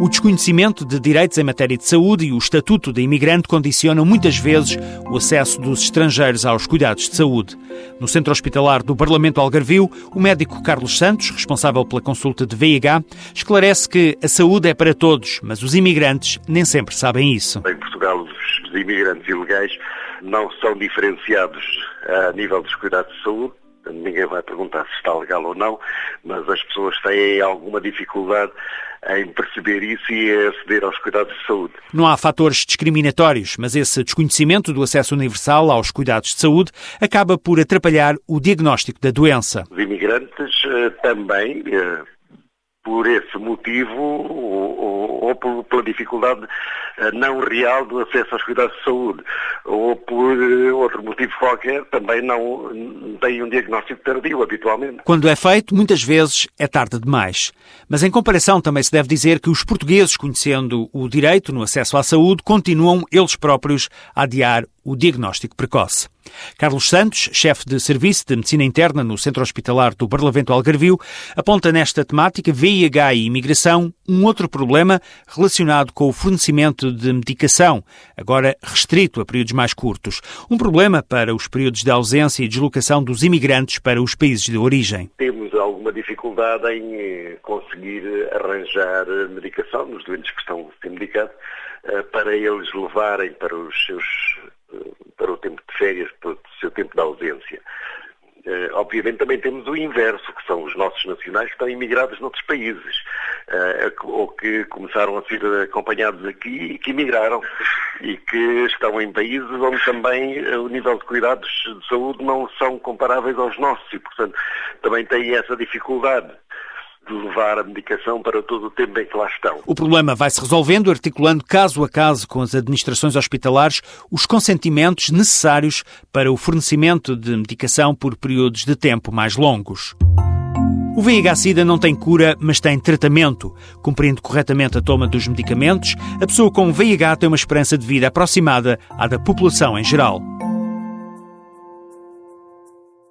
O desconhecimento de direitos em matéria de saúde e o estatuto de imigrante condicionam muitas vezes o acesso dos estrangeiros aos cuidados de saúde. No centro hospitalar do Parlamento Algarvio, o médico Carlos Santos, responsável pela consulta de VIH, esclarece que a saúde é para todos, mas os imigrantes nem sempre sabem isso. Em Portugal, os imigrantes ilegais não são diferenciados a nível dos cuidados de saúde ninguém vai perguntar se está legal ou não, mas as pessoas têm alguma dificuldade em perceber isso e aceder aos cuidados de saúde. Não há fatores discriminatórios, mas esse desconhecimento do acesso universal aos cuidados de saúde acaba por atrapalhar o diagnóstico da doença. Os imigrantes eh, também, eh, por esse motivo ou, ou, ou, pela dificuldade não real do acesso aos cuidados de saúde, ou por eh, outro motivo qualquer, também não têm um diagnóstico tardio habitualmente. Quando é feito, muitas vezes é tarde demais. Mas em comparação também se deve dizer que os portugueses, conhecendo o direito no acesso à saúde, continuam eles próprios a adiar o diagnóstico precoce. Carlos Santos, chefe de Serviço de Medicina Interna no Centro Hospitalar do Barlavento Algarvio, aponta nesta temática VIH e imigração um outro problema relacionado com o fornecimento de medicação, agora restrito a períodos mais curtos. Um problema para os períodos de ausência e deslocação dos imigrantes para os países de origem. Temos alguma dificuldade em eh, conseguir arranjar medicação nos doentes que estão a ser medicados eh, para eles levarem para os seus para o tempo de férias, para o seu tempo de ausência. Obviamente também temos o inverso, que são os nossos nacionais que estão imigrados noutros países, uh, ou que começaram a ser acompanhados aqui e que imigraram, e que estão em países onde também uh, o nível de cuidados de saúde não são comparáveis aos nossos, e portanto também têm essa dificuldade de levar a medicação para todo o tempo em que lá estão. O problema vai-se resolvendo, articulando caso a caso com as administrações hospitalares os consentimentos necessários para o fornecimento de medicação por períodos de tempo mais longos. O VIH-Sida não tem cura, mas tem tratamento. Cumprindo corretamente a toma dos medicamentos, a pessoa com VIH tem uma esperança de vida aproximada à da população em geral.